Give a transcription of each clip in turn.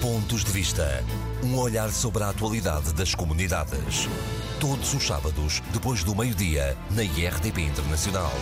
Pontos de Vista. Um olhar sobre a atualidade das comunidades. Todos os sábados, depois do meio-dia, na IRTP Internacional.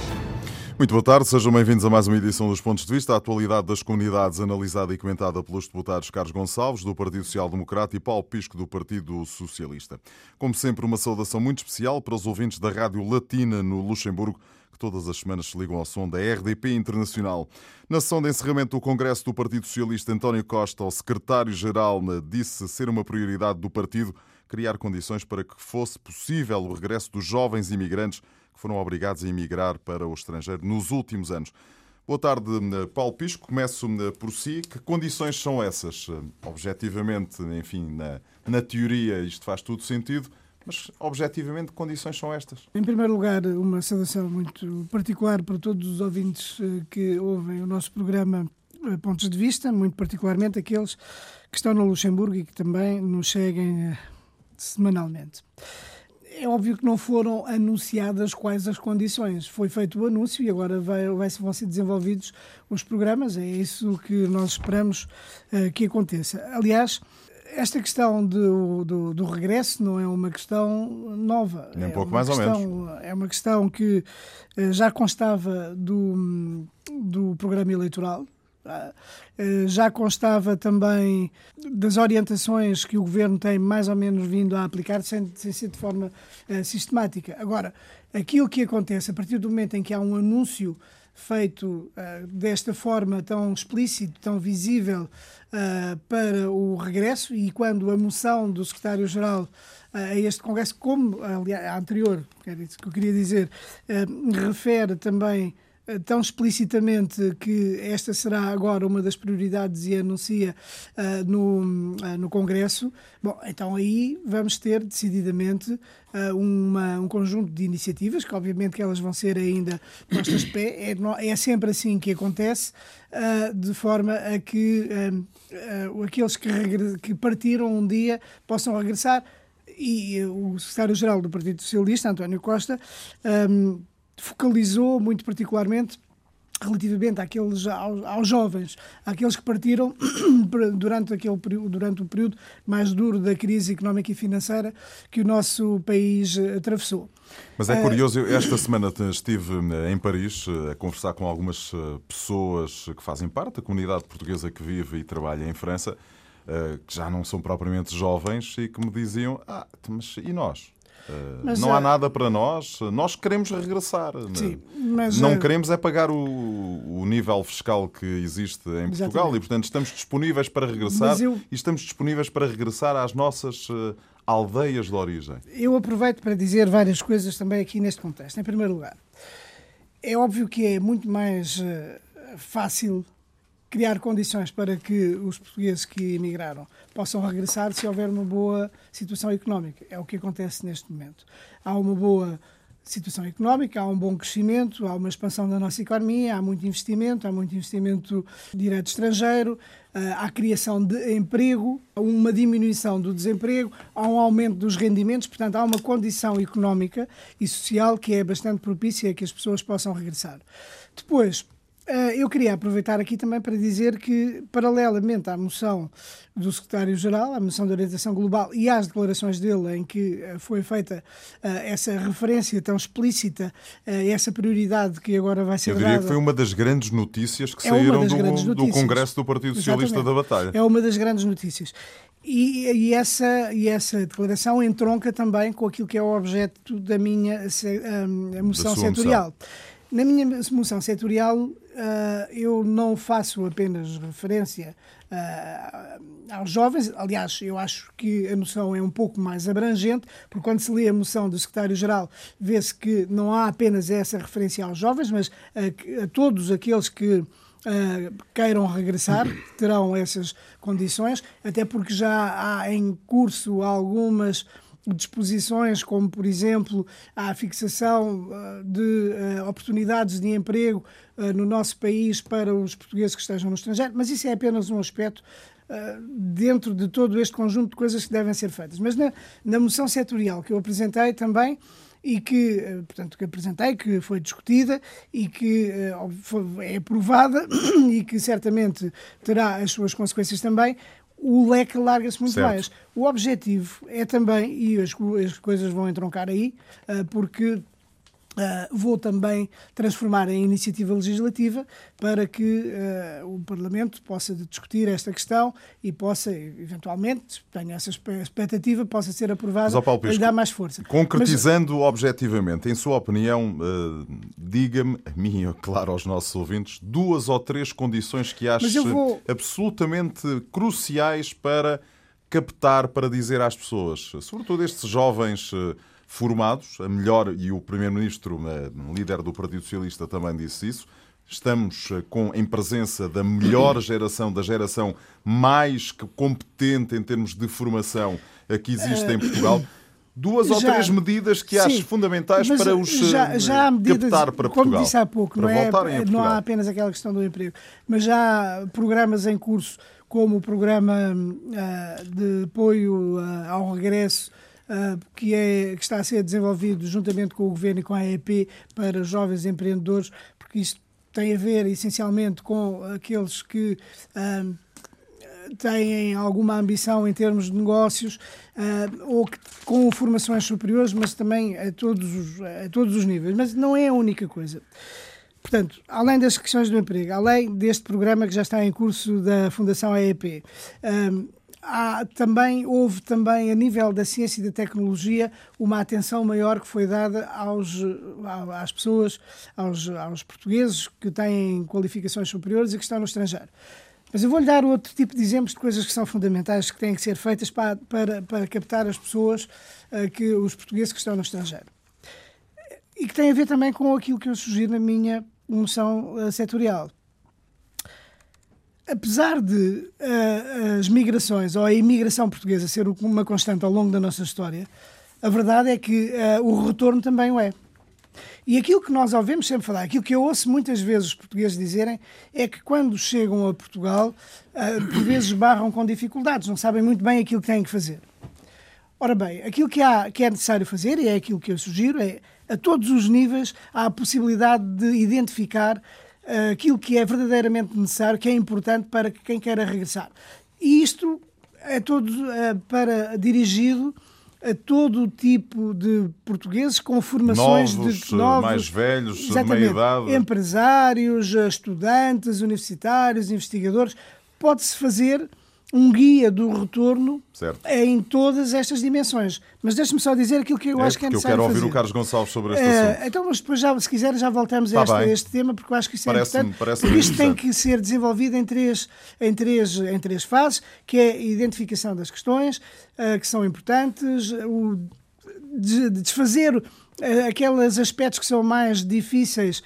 Muito boa tarde, sejam bem-vindos a mais uma edição dos Pontos de Vista. A atualidade das comunidades analisada e comentada pelos deputados Carlos Gonçalves, do Partido Social Democrata, e Paulo Pisco, do Partido Socialista. Como sempre, uma saudação muito especial para os ouvintes da Rádio Latina no Luxemburgo, que todas as semanas se ligam ao som da RDP Internacional. Na sessão de encerramento do Congresso do Partido Socialista, António Costa, o secretário-geral, disse ser uma prioridade do partido criar condições para que fosse possível o regresso dos jovens imigrantes que foram obrigados a emigrar para o estrangeiro nos últimos anos. Boa tarde, Paulo Pisco. Começo por si. Que condições são essas? Objetivamente, enfim, na, na teoria isto faz tudo sentido, mas objetivamente que condições são estas? Em primeiro lugar, uma saudação muito particular para todos os ouvintes eh, que ouvem o nosso programa eh, Pontos de Vista, muito particularmente aqueles que estão no Luxemburgo e que também nos seguem eh, semanalmente. É óbvio que não foram anunciadas quais as condições. Foi feito o anúncio e agora vai, vai, vão ser desenvolvidos os programas. É isso que nós esperamos que aconteça. Aliás, esta questão do, do, do, regresso não é uma questão nova. Nem um é pouco mais questão, ou menos. É uma questão que uh, já constava do, do programa eleitoral eh, já constava também das orientações que o governo tem mais ou menos vindo a aplicar, sem, sem ser de forma uh, sistemática. Agora, aquilo que acontece a partir do momento em que há um anúncio feito uh, desta forma tão explícito, tão visível uh, para o regresso e quando a moção do secretário-geral uh, a este Congresso, como aliás, a anterior, que eu queria dizer, refere também tão explicitamente que esta será agora uma das prioridades e anuncia uh, no, uh, no Congresso, bom, então aí vamos ter decididamente uh, uma, um conjunto de iniciativas, que obviamente que elas vão ser ainda postas de pé, é, é sempre assim que acontece, de forma a que aqueles que, que partiram um dia possam regressar. E o secretário-geral do Partido Socialista, António Costa, um, focalizou muito particularmente relativamente àqueles, aos, aos, jovens, àqueles que partiram durante, aquele, durante o período mais duro da crise económica e financeira que o nosso país eh, atravessou. Mas é curioso, eu esta semana estive eh, em Paris eh, a conversar com algumas pessoas que fazem parte da comunidade portuguesa que vive e trabalha em França, que já não são propriamente jovens e que me diziam: Ah, mas e nós? Mas, não há nada para nós. Nós queremos regressar. Sim, mas, não queremos é pagar o, o nível fiscal que existe em Portugal exatamente. e, portanto, estamos disponíveis para regressar eu... e estamos disponíveis para regressar às nossas aldeias de origem. Eu aproveito para dizer várias coisas também aqui neste contexto. Em primeiro lugar, é óbvio que é muito mais fácil criar condições para que os portugueses que emigraram possam regressar se houver uma boa situação económica. É o que acontece neste momento. Há uma boa situação económica, há um bom crescimento, há uma expansão da nossa economia, há muito investimento, há muito investimento direto estrangeiro, eh, há criação de emprego, há uma diminuição do desemprego, há um aumento dos rendimentos, portanto, há uma condição económica e social que é bastante propícia a que as pessoas possam regressar. Depois, eu queria aproveitar aqui também para dizer que, paralelamente à moção do secretário-geral, à moção de orientação global e às declarações dele, em que eh, foi feita uh, essa referência tão explícita uh, essa prioridade que agora vai ser Eu diria dada. que foi uma das grandes notícias que é saíram do, do, Congresso do Partido Socialista Exatamente. da Batalha. É uma das grandes notícias. E, e, essa, e essa declaração entronca também com aquilo que é o objeto da minha moção setorial. Moção. Na minha moção setorial, eu não faço apenas referência uh, aos jovens, aliás, eu acho que a noção é um pouco mais abrangente, porque quando se lê a moção do secretário-geral, vê-se que não há apenas essa referência aos jovens, mas a, a todos aqueles que Uh, queiram regressar, terão essas condições, até porque já há em curso algumas disposições, como por exemplo a fixação uh, de uh, oportunidades de emprego uh, no nosso país para os portugueses que estejam no estrangeiro, mas isso é apenas um aspecto dentro de todo este conjunto de coisas que devem ser feitas. Mas na, na moção setorial que eu apresentei também e que, portanto, que apresentei, que foi discutida e que é aprovada e que certamente terá as suas consequências também, o leque larga-se muito certo. mais. O objetivo é também, e as, as coisas vão entroncar aí, porque Uh, vou também transformar em iniciativa legislativa para que uh, o Parlamento possa discutir esta questão e possa, eventualmente, tenha essa expectativa, possa ser aprovada para lhe dar mais força. Concretizando Mas, objetivamente, em sua opinião, uh, diga-me, a mim e, claro, aos nossos ouvintes, duas ou três condições que acha vou... absolutamente cruciais para captar, para dizer às pessoas, sobretudo estes jovens formados, a melhor, e o Primeiro-Ministro, eh, líder do Partido Socialista, também disse isso. Estamos eh, com, em presença da melhor geração, da geração mais competente em termos de formação que existe em Portugal duas já, ou três medidas que acho fundamentais para os já, já há medidas, captar para Portugal. Como disse há pouco, não, é, não há apenas aquela questão do emprego, mas já há programas em curso, como o programa uh, de apoio uh, ao regresso que, é, que está a ser desenvolvido juntamente com o Governo e com a AEP para jovens empreendedores, porque isto tem a ver essencialmente com aqueles que uh, têm alguma ambição em termos de negócios uh, ou que, com formações superiores, mas também a todos, os, a todos os níveis. Mas não é a única coisa. Portanto, além das questões do emprego, além deste programa que já está em curso da Fundação AEP, há também, houve também, a nível da ciência e da tecnologia, uma atenção maior que foi dada aos, às pessoas, aos, aos portugueses que têm qualificações superiores e que estão no estrangeiro. Mas eu vou-lhe dar outro tipo de exemplos de coisas que são fundamentais, que têm que ser feitas para, para, para captar as pessoas, uh, que, os portugueses que estão no estrangeiro. E que tem a ver também com aquilo que eu sugiro na minha moção uh, setorial apesar de uh, as migrações ou a imigração portuguesa ser uma constante ao longo da nossa história, a verdade é que uh, o retorno também o é. E aquilo que nós ouvimos sempre falar, aquilo que eu ouço muitas vezes os portugueses dizerem, é que quando chegam a Portugal, uh, por vezes barram com dificuldades, não sabem muito bem aquilo que têm que fazer. Ora bem, aquilo que, há, que é necessário fazer, e é aquilo que eu sugiro, é a todos os níveis há a possibilidade de identificar aquilo que é verdadeiramente necessário, que é importante para quem queira regressar. E isto é todo uh, para dirigido a todo tipo de portugueses com formações novos, de novos, mais velhos, meia idade. empresários, estudantes, universitários, investigadores. Pode-se fazer um guia do retorno certo. em todas estas dimensões. Mas deixe-me só dizer aquilo que eu é, acho que é necessário eu quero ouvir fazer. o Carlos Gonçalves sobre este uh, assunto. Então, mas depois, já, se quiser, já voltamos a, este, a este, tema, porque eu acho que isso é parece importante. Parece porque isto tem que ser desenvolvido em três, em, três, em três fases, que é a identificação das questões, uh, que são importantes, o de, de desfazer uh, aqueles aspectos que são mais difíceis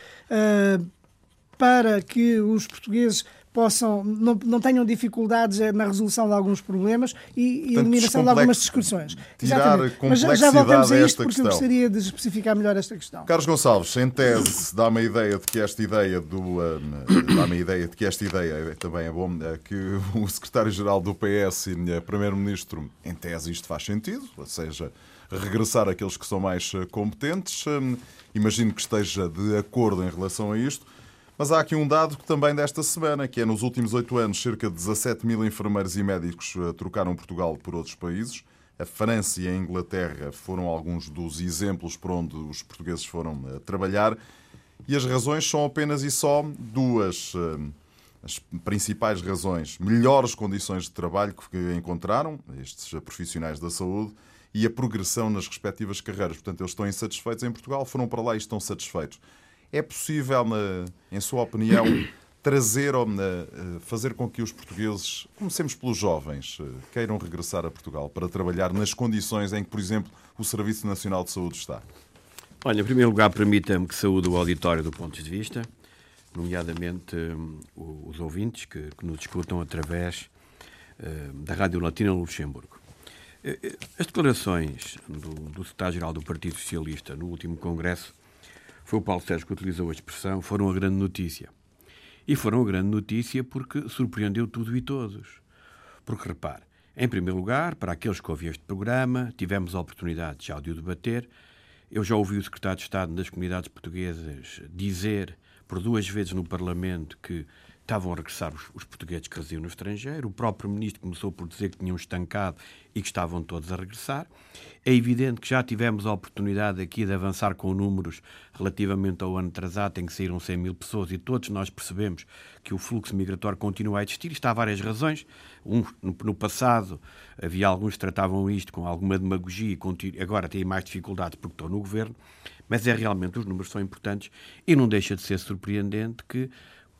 para que os portugueses possam, não, não tenham dificuldades eh, na resolução de alguns problemas e, e eliminação de algumas discussões. Tirar Mas já voltamos a isto porque questão. eu gostaria de especificar melhor esta questão. Carlos Gonçalves, em tese, dá-me a ideia de que esta ideia do um, dá-me a ideia de que esta ideia também é bom é que o secretário-geral do PS e o primeiro-ministro, em tese, isto faz sentido, ou seja, regressar aqueles que são mais eh, competentes. Hum, imagino que esteja de acordo em relação a isto. Mas há aqui um dado também desta semana, que é nos últimos oito anos, cerca de 17 mil enfermeiros e médicos eh, trocaram Portugal por outros países. A França e a Inglaterra foram alguns dos exemplos por onde os portugueses foram eh, trabalhar. E as razões são apenas e só duas. Eh, as principais razões, melhores condições de trabalho que encontraram, estes profissionais da saúde, e a progressão nas respectivas carreiras. Portanto, eles estão insatisfeitos em Portugal, foram para lá e estão satisfeitos. É possível, em sua opinião, trazer ou fazer com que os portugueses, comecemos pelos jovens, eh, queiram regressar a Portugal para trabalhar nas condições em que, por exemplo, o Serviço Nacional de Saúde está? Olha, em primeiro lugar, permita-me que saúde o auditório do ponto de vista, nomeadamente um, os ouvintes que, que, nos escutam através da Rádio Latina no Luxemburgo. As declarações do, do secretário-geral do Partido Socialista no último Congresso foi o Paulo Sérgio que utilizou a expressão, foram a grande notícia. E foram a grande notícia porque surpreendeu tudo e todos. Porque, repare, em primeiro lugar, para aqueles que ouviam este programa, tivemos a oportunidade já de o debater, Eu já ouvi o secretário de Estado das Comunidades Portuguesas dizer por duas vezes no Parlamento que estavam a regressar os, os, portugueses que residiam no estrangeiro. O próprio ministro começou por dizer que tinham estancado e que estavam todos a regressar. É evidente que já tivemos a oportunidade aqui de avançar com números relativamente ao ano atrasado, em que saíram 100 mil pessoas e todos nós percebemos que o fluxo migratório continua a existir. Isto há várias razões. Um, no, no, passado havia alguns que tratavam isto com alguma demagogia e agora têm mais dificuldades porque estão no governo, mas é realmente os números são importantes e não deixa de ser surpreendente que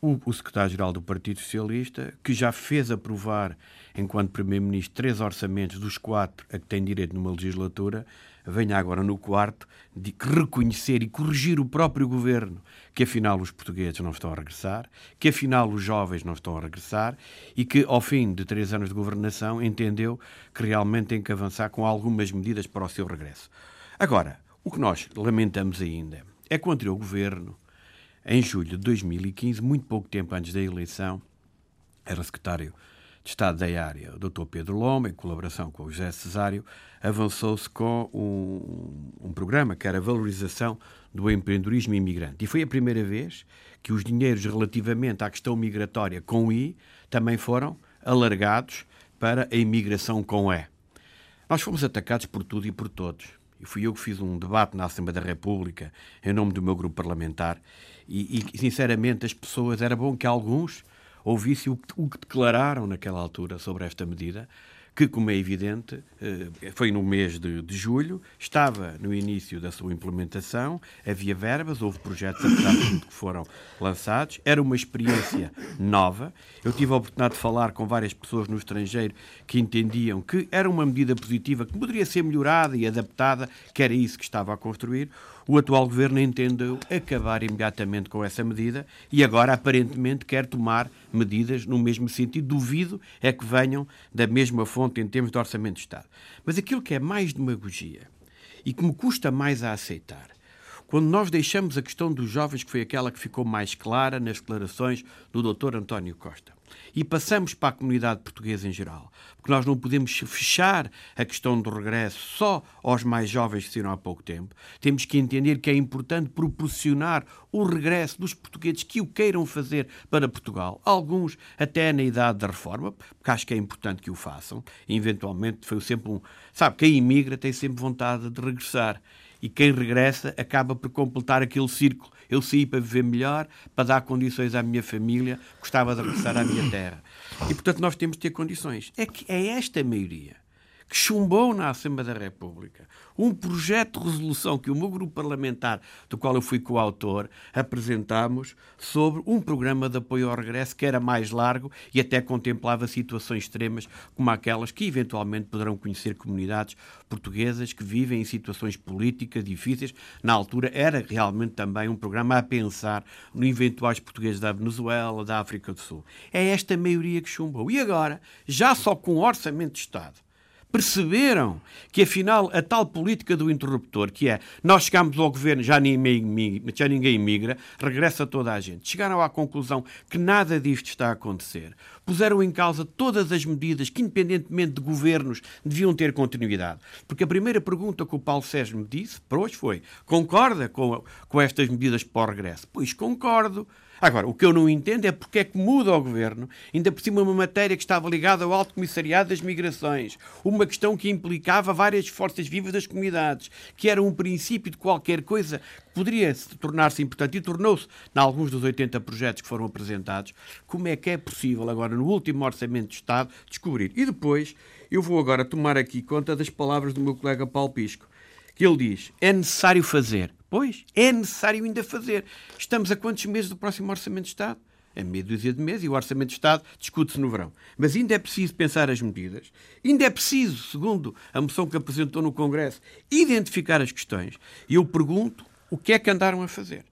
o, o secretário-geral do Partido Socialista, que já fez aprovar, enquanto Primeiro-Ministro, três orçamentos dos quatro a que tem direito numa legislatura, venha agora no quarto de reconhecer e corrigir o próprio governo que afinal os portugueses não estão a regressar, que afinal os jovens não estão a regressar e que ao fim de três anos de governação entendeu que realmente tem que avançar com algumas medidas para o seu regresso. Agora, o que nós lamentamos ainda é que o anterior governo em julho de 2015, muito pouco tempo antes da eleição, era secretário de Estado da área, o Dr. Pedro Loma, em colaboração com o José Cesário, avançou-se com um, um, programa que era a valorização do empreendedorismo imigrante. E foi a primeira vez que os dinheiros relativamente à questão migratória com I também foram alargados para a imigração com E. Nós fomos atacados por tudo e por todos. E fui eu que fiz um debate na Assembleia da República em nome do meu grupo parlamentar e, e, sinceramente, as pessoas, era bom que alguns ouvissem o, o que declararam naquela altura sobre esta medida, que, como é evidente, eh, foi no mês de, de, julho, estava no início da sua implementação, havia verbas, houve projetos, apesar de tudo, que foram lançados, era uma experiência nova. Eu tive a oportunidade de falar com várias pessoas no estrangeiro que entendiam que era uma medida positiva, que poderia ser melhorada e adaptada, que era isso que estava a construir. O atual governo entendeu acabar imediatamente com essa medida e agora aparentemente quer tomar medidas no mesmo sentido. Duvido é que venham da mesma fonte em termos de orçamento de Estado. Mas aquilo que é mais demagogia e que me custa mais a aceitar quando nós deixamos a questão dos jovens, que foi aquela que ficou mais clara nas declarações do Dr. António Costa, e passamos para a comunidade portuguesa em geral, porque nós não podemos fechar a questão do regresso só aos mais jovens que saíram há pouco tempo. Temos que entender que é importante proporcionar o regresso dos portugueses que o queiram fazer para Portugal, alguns até na idade da reforma, porque acho que é importante que o façam. Eventualmente foi sempre um. Sabe, quem imigra tem sempre vontade de regressar e quem regressa acaba por completar aquele círculo. Eu saí para viver melhor, para dar condições à minha família, gostava de regressar à minha terra. E, portanto, nós temos de ter condições. É que é esta maioria que chumbou na Assembleia da República um projeto de resolução que o meu grupo parlamentar, do qual eu fui coautor, apresentámos sobre um programa de apoio ao regresso que era mais largo e até contemplava situações extremas como aquelas que eventualmente poderão conhecer comunidades portuguesas que vivem em situações políticas difíceis. Na altura era realmente também um programa a pensar no eventuais portugueses da Venezuela, da África do Sul. É esta maioria que chumbou. E agora, já só com orçamento de Estado, perceberam que, afinal, a tal política do interruptor, que é nós chegamos ao governo, já ninguém, já ninguém migra, regressa toda a gente. Chegaram à conclusão que nada disto está a acontecer. Puseram em causa todas as medidas que, independentemente de governos, deviam ter continuidade. Porque a primeira pergunta que o Paulo Sérgio me disse, para hoje, foi: concorda com, com estas medidas para o regresso? Pois concordo. Agora, o que eu não entendo é porque é que muda o governo, ainda por cima uma matéria que estava ligada ao Alto Comissariado das Migrações, uma questão que implicava várias forças vivas das comunidades, que era um princípio de qualquer coisa que poderia tornar-se importante e tornou-se, em alguns dos 80 projetos que foram apresentados. Como é que é possível agora, no último Orçamento de Estado, descobrir? E depois, eu vou agora tomar aqui conta das palavras do meu colega Paulo Pisco, que ele diz: é necessário fazer. Pois, é necessário ainda fazer. Estamos a quantos meses do próximo Orçamento de Estado? A meia dúzia de meses e o Orçamento de Estado discute-se no verão. Mas ainda é preciso pensar as medidas, ainda é preciso, segundo a moção que apresentou no Congresso, identificar as questões. E eu pergunto o que é que andaram a fazer?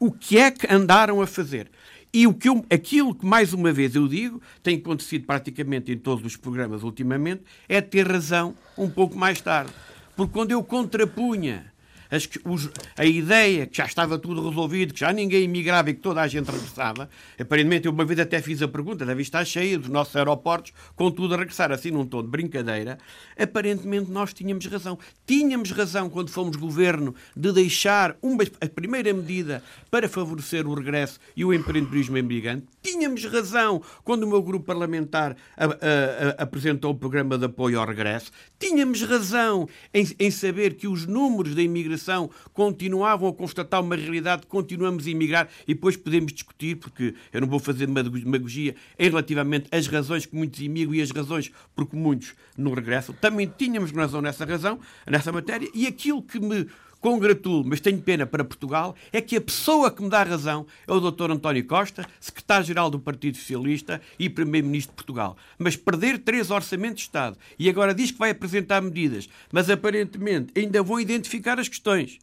O que é que andaram a fazer? E o que eu, aquilo que, mais uma vez, eu digo, tem acontecido praticamente em todos os programas ultimamente, é ter razão um pouco mais tarde. Porque quando eu contrapunha as, os, a ideia que já estava tudo resolvido, que já ninguém imigrava e que toda a gente regressava, aparentemente eu uma vez até fiz a pergunta, deve estar cheia dos nossos aeroportos com tudo a regressar, assim num tom de brincadeira, aparentemente nós tínhamos razão. Tínhamos razão quando fomos governo de deixar uma, a primeira medida para favorecer o regresso e o empreendedorismo imigrante. Tínhamos razão quando o meu grupo parlamentar a, a, a, apresentou o programa de apoio ao regresso. Tínhamos razão em, em saber que os números da imigração continuavam a constatar uma realidade, continuamos a imigrar e depois podemos discutir, porque eu não vou fazer demagogia em relativamente às razões que muitos imigram e as razões porque muitos não regressam. Também tínhamos razão nessa razão, nessa matéria, e aquilo que me congratulo, mas tenho pena para Portugal, é que a pessoa que me dá razão é o Dr. António Costa, secretário-geral do Partido Socialista e primeiro-ministro de Portugal. Mas perder três orçamentos de Estado e agora diz que vai apresentar medidas, mas aparentemente ainda vão identificar as questões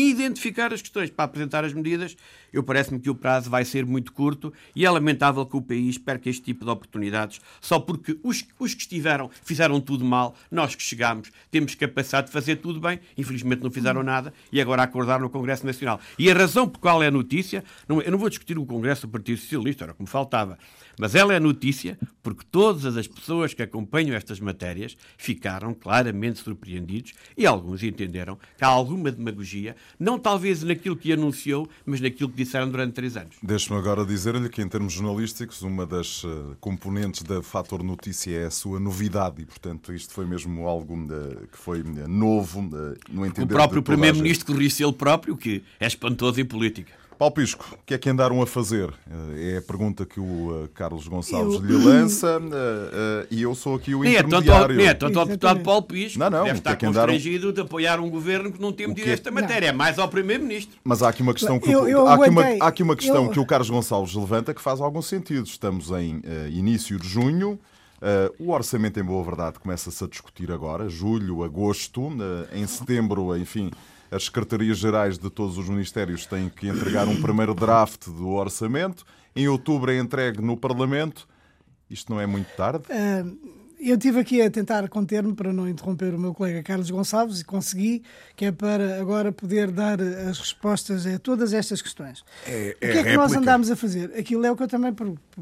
identificar as questões. Para apresentar as medidas, eu parece-me que o prazo vai ser muito curto e é lamentável que o país perca este tipo de oportunidades. Só porque os, os que estiveram fizeram tudo mal, nós que chegámos temos capacidade de fazer tudo bem, infelizmente não fizeram nada e agora acordaram no Congresso Nacional. E a razão por qual é a notícia, não, eu não vou discutir o Congresso do Partido Socialista, era como faltava, mas ela é notícia porque todas as pessoas que acompanham estas matérias ficaram claramente surpreendidos e alguns entenderam que há alguma demagogia, não talvez naquilo que anunciou, mas naquilo que disseram durante três anos. Deixe-me agora dizer-lhe que, em termos jornalísticos, uma das eh, componentes da Fator Notícia é a sua novidade e, portanto, isto foi mesmo algo eh, que foi eh, novo no entender O próprio Primeiro-Ministro corrige-se ele próprio, que é espantoso em política. Paulo Pisco, o que é que andaram a fazer? Eh, é a pergunta que o eh, Carlos Gonçalves eu... lhe lança eh, e eu sou aqui o nem intermediário. É tanto, nem é tanto ao deputado Paulo Pisco, não, não, deve estar que constrangido andaram... de apoiar um governo que não tem medido esta matéria, é mais ao Primeiro-Ministro. Mas há aqui uma questão, que, eu, eu há aqui uma, há aqui uma questão eu... que o Carlos Gonçalves levanta que faz algum sentido. Estamos em uh, início de junho, Uh, o orçamento, em boa verdade, começa-se a discutir agora, julho, agosto, uh, em setembro, enfim, as secretarias-gerais de todos os ministérios têm que entregar um primeiro draft do orçamento. Em outubro é entregue no Parlamento. Isto não é muito tarde? Uh, eu tive aqui a tentar conter-me para não interromper o meu colega Carlos Gonçalves e consegui, que é para agora poder dar as respostas a todas estas questões. É, é o que é que nós andámos a fazer? Aquilo é o que eu também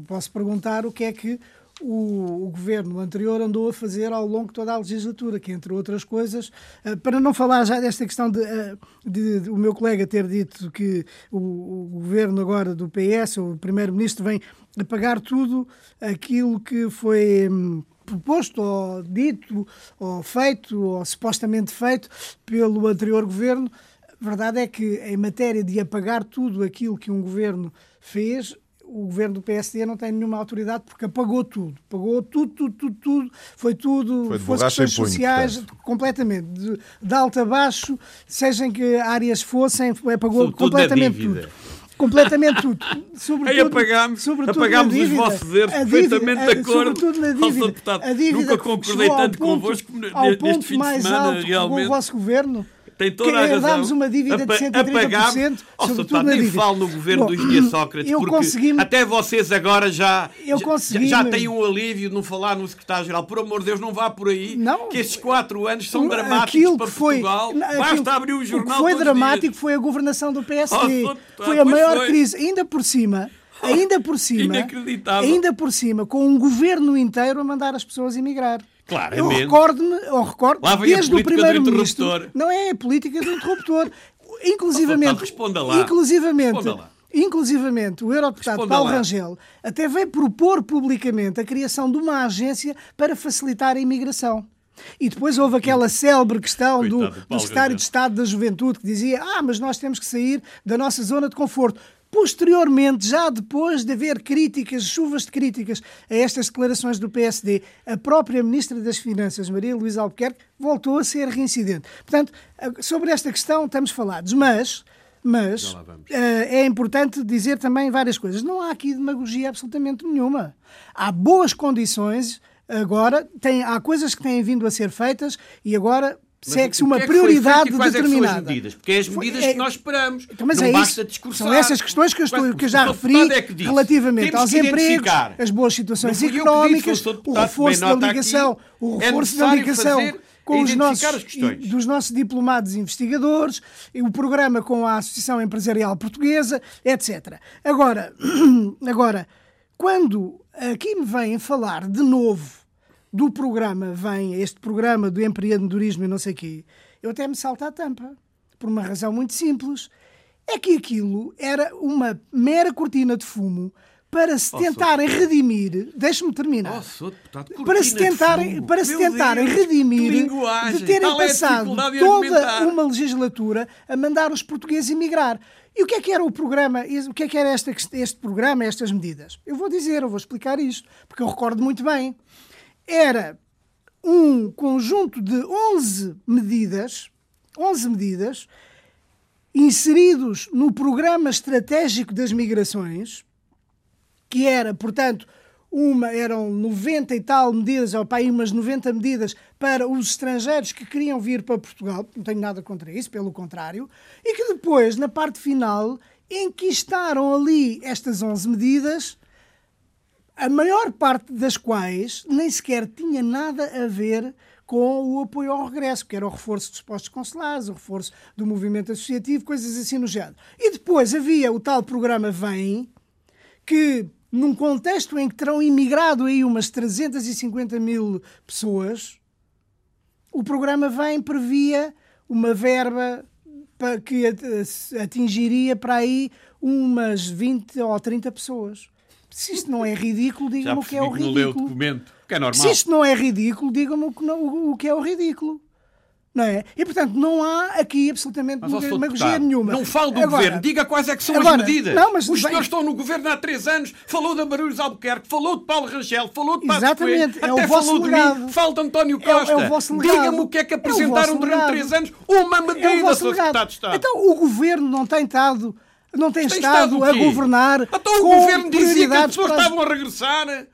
posso perguntar, o que é que o, o, governo anterior andou a fazer ao longo de toda a legislatura, que entre outras coisas, eh, para não falar já desta questão de, eh, de, de o meu colega ter dito que o, o governo agora do PS, o primeiro-ministro, vem a pagar tudo aquilo que foi hum, proposto ou dito ou feito ou supostamente feito pelo anterior governo. A verdade é que em matéria de apagar tudo aquilo que um governo fez, o governo do PSD não tem nenhuma autoridade porque apagou tudo. Apagou tudo, tudo, tudo, tudo. Foi tudo, Foi fosse questões punho, sociais, portanto. completamente. De, de alto a baixo, seja em que áreas fossem, apagou completamente tudo. Completamente tudo. Sobretudo, Aí apagámos, sobretudo apagámos os vossos erros perfeitamente de acordo. Sobretudo na dívida. A dívida Nunca concordei tanto ponto, convosco neste fim de semana, realmente. o vosso governo tem toda a razão. Uma dívida de 130%, oh, sobretudo na dívida. falo no governo Bom, dos dias Sócrates, porque até vocês agora já, já, já têm um alívio de não falar no secretário-geral. Por amor de Deus, não vá por aí, não, que estes quatro anos são dramáticos para foi, Portugal. Aquilo, Basta abrir o jornal O que foi dramático foi a governação do PSD. Oh, foi a maior foi. crise, ainda por cima... Ainda por cima, ainda por cima, com um governo inteiro a mandar as pessoas emigrar. Claramente. Eu recordo-me, eu recordo desde o primeiro-ministro. Não é a política do interruptor. Inclusivamente. responda lá. Inclusivamente. Responda lá. Inclusivamente, o eurodeputado Responda Paulo lá. Rangel até veio propor publicamente a criação de uma agência para facilitar a imigração. E depois houve aquela célebre questão Coitado, do, do secretário de Estado da Juventude que dizia: Ah, mas nós temos que sair da nossa zona de conforto. Posteriormente, já depois de haver críticas, chuvas de críticas a estas declarações do PSD, a própria Ministra das Finanças, Maria Luísa Albuquerque, voltou a ser reincidente. Portanto, sobre esta questão estamos falados, mas, mas uh, é importante dizer também várias coisas. Não há aqui demagogia absolutamente nenhuma. Há boas condições agora, tem, há coisas que têm vindo a ser feitas e agora segue-se uma é prioridade determinada. É as medidas? Porque é as medidas é, que nós esperamos. Então, mas não é basta isso. discursar. São essas questões que eu, estou, que eu já referi é relativamente aos empregos, as boas situações económicas, o reforço da ligação, aqui, o reforço da ligação. com os nossos, dos nossos diplomados investigadores, o programa com a Associação Empresarial Portuguesa, etc. Agora, agora quando aqui me vêm falar de novo do programa, vem este programa do empreendedorismo e não sei o quê, eu até me salto à tampa, por uma razão muito simples. É que aquilo era uma mera cortina de fumo para se Oh, tentarem redimir, deixe-me terminar, Oh, deputado, para se tentarem, para se tentarem Deus, redimir de terem é passado de toda uma legislatura a mandar os portugueses emigrar. E o que é que era o programa, o que é que era esta, este programa, estas medidas? Eu vou dizer, eu vou explicar isto, porque eu recordo muito bem. Era um conjunto de 11 medidas, 11 medidas, inseridos no programa estratégico das migrações, que era, portanto, uma, eram 90 e tal medidas, ou para aí umas 90 medidas para os estrangeiros que queriam vir para Portugal, não tenho nada contra isso, pelo contrário, e que depois, na parte final, enquistaram ali estas 11 medidas, a maior parte das quais nem sequer tinha nada a ver com o apoio ao regresso, que era o reforço dos postos consulares, o reforço do movimento associativo, coisas assim no género. E depois havia o tal programa Vem, que num contexto em que terão imigrado aí umas 350 mil pessoas, o programa Vem previa uma verba que atingiria para aí umas 20 ou 30 pessoas. Se isto não é ridículo, Já diga-me o que é o leu o ridículo. documento, que é normal. Se isto não é ridículo, diga-me o o- o que é o ridículo. Não é? E, portanto, não há aqui absolutamente demagogia nenhuma. Não falo do Agora, governo, diga quais é que são agora, as medidas. não, mas Os senhores estão no governo há três anos, falou da Barulhos Albuquerque, falou de Paulo Rangel, falou de Passos Exatamente, Coelho, é o até vosso falou de legado. mim, fala de António É o- é o Costa. vosso legado. Diga-me o que é que É o apresentaram vosso durante três anos. Uma É o medida, vosso de Estado. Então, o governo não tem estado, não tem, Tem estado, o a governar Então o governo dizia que as pessoas para estavam a regressar.